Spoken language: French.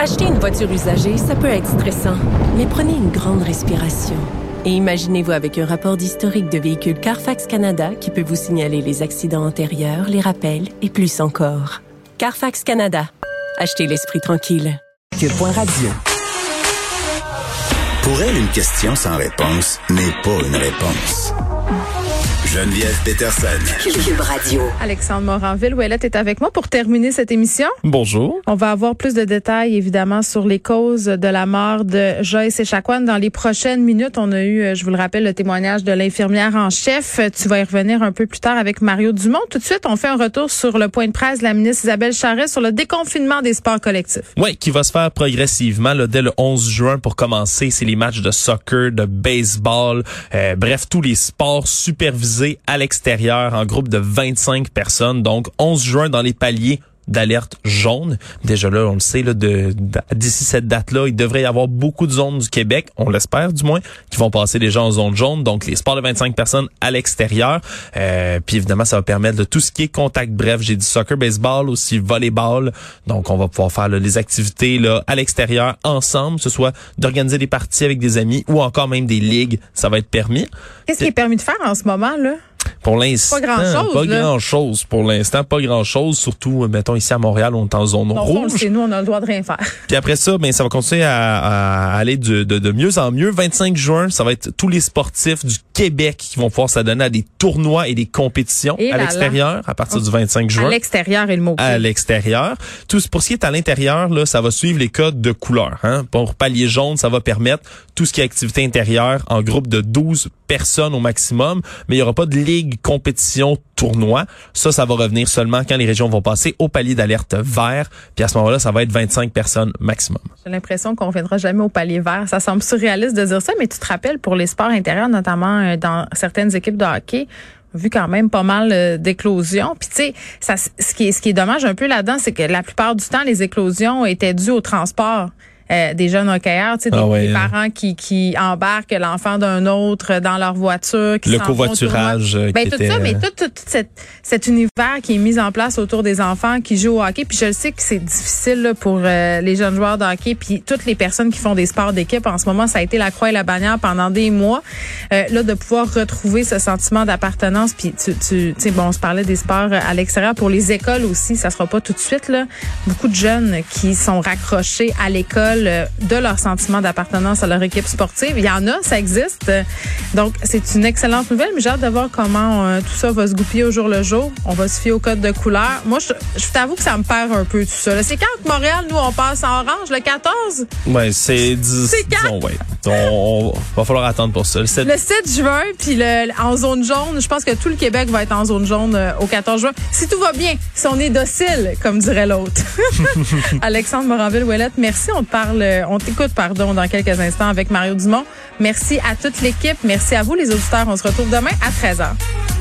Acheter une voiture usagée, ça peut être stressant, mais prenez une grande respiration. Et imaginez-vous avec un rapport d'historique de véhicule Carfax Canada qui peut vous signaler les accidents antérieurs, les rappels et plus encore. Carfax Canada. Achetez l'esprit tranquille. Cube.radio. Radio. Pour elle, une question sans réponse n'est pas une réponse. Geneviève Peterson. Cube Radio. Alexandre Moranville, Ouellette est avec moi pour terminer cette émission. Bonjour. On va avoir plus de détails, évidemment, sur les causes de la mort de Joyce Echaquan dans les prochaines minutes. On a eu, je vous le rappelle, le témoignage de l'infirmière en chef. Tu vas y revenir un peu plus tard avec Mario Dumont. Tout de suite, on fait un retour sur le point de presse de la ministre Isabelle Charret sur le déconfinement des sports collectifs. Oui, qui va se faire progressivement là, dès le 11 juin pour commencer. C'est les matchs de soccer, de baseball, euh, bref, tous les sports supervisés à l'extérieur en groupe de 25 personnes. Donc, 11 juin dans les paliers d'alerte jaune. Déjà là, on le sait, là, de, d'ici cette date-là, il devrait y avoir beaucoup de zones du Québec, on l'espère du moins, qui vont passer déjà en zone jaune. Donc, les sports de 25 personnes à l'extérieur. Euh, puis évidemment, ça va permettre de tout ce qui est contact bref. J'ai dit soccer, baseball, aussi volleyball. Donc, on va pouvoir faire les activités là, à l'extérieur ensemble, ce soit d'organiser des parties avec des amis ou encore même des ligues. Ça va être permis. Qu'est-ce qui est permis de faire en ce moment, là? Pour l'instant, pas grand-chose. Pas grand-chose. Pour l'instant, pas grand-chose. Surtout, euh, mettons, ici à Montréal, on est en zone rouge. C'est nous, on a le droit de rien faire. Puis après ça, ben, ça va continuer à, aller de, de, mieux en mieux. 25 juin, ça va être tous les sportifs du Québec qui vont pouvoir s'adonner à des tournois et des compétitions à l'extérieur à partir du 25 juin. À l'extérieur et le mot. À l'extérieur. Tout pour ce qui est à l'intérieur, là, ça va suivre les codes de couleur. Hein. Pour palier jaune, ça va permettre tout ce qui est activité intérieure en groupe de 12 personnes au maximum, mais il y aura pas de ligue, compétition, tournoi. Ça, ça va revenir seulement quand les régions vont passer au palier d'alerte vert. Puis à ce moment-là, ça va être 25 personnes maximum. J'ai l'impression qu'on reviendra jamais au palier vert. Ça semble surréaliste de dire ça, mais tu te rappelles pour les sports intérieurs, notamment euh, dans certaines équipes de hockey, vu quand même pas mal euh, d'éclosions. Puis tu sais, ce qui est ce qui est dommage un peu là-dedans, c'est que la plupart du temps, les éclosions étaient dues au transport. Euh, des jeunes hockeyeurs, tu sais, des, ah parents qui, qui embarquent l'enfant d'un autre dans leur voiture. Qui le covoiturage. Euh, ben, tout ça, mais tout, tout, cette, cet univers qui est mis en place autour des enfants qui jouent au hockey. Puis je le sais que c'est difficile pour euh, les jeunes joueurs de hockey, puis toutes les personnes qui font des sports d'équipe. En ce moment, ça a été la croix et la bannière pendant des mois. là, de pouvoir retrouver ce sentiment d'appartenance. Puis tu, tu sais, bon, on se parlait des sports à l'extérieur. Pour les écoles aussi, ça sera pas tout de suite. Là. Beaucoup de jeunes qui sont raccrochés à l'école de leur sentiment d'appartenance à leur équipe sportive. Il y en a, ça existe. Donc, c'est une excellente nouvelle, mais j'ai hâte de voir comment euh, tout ça va se goupiller au jour le jour. On va se fier au code de couleur. Moi, je, je t'avoue que ça me perd un peu tout ça. C'est quand que Montréal, nous, on passe en orange, le 14? Oui, c'est... C'est quand? ouais. On, va falloir attendre pour ça. Le 7, juin, puis le, en zone jaune, je pense que tout le Québec va être en zone jaune euh, au 14 juin. Si tout va bien, si on est docile, comme dirait l'autre. Alexandre Moranville-Ouellette, merci. On parle euh, on t'écoute, pardon, dans quelques instants avec Mario Dumont. Merci à toute l'équipe. Merci à vous, les auditeurs. On se retrouve demain à 13h.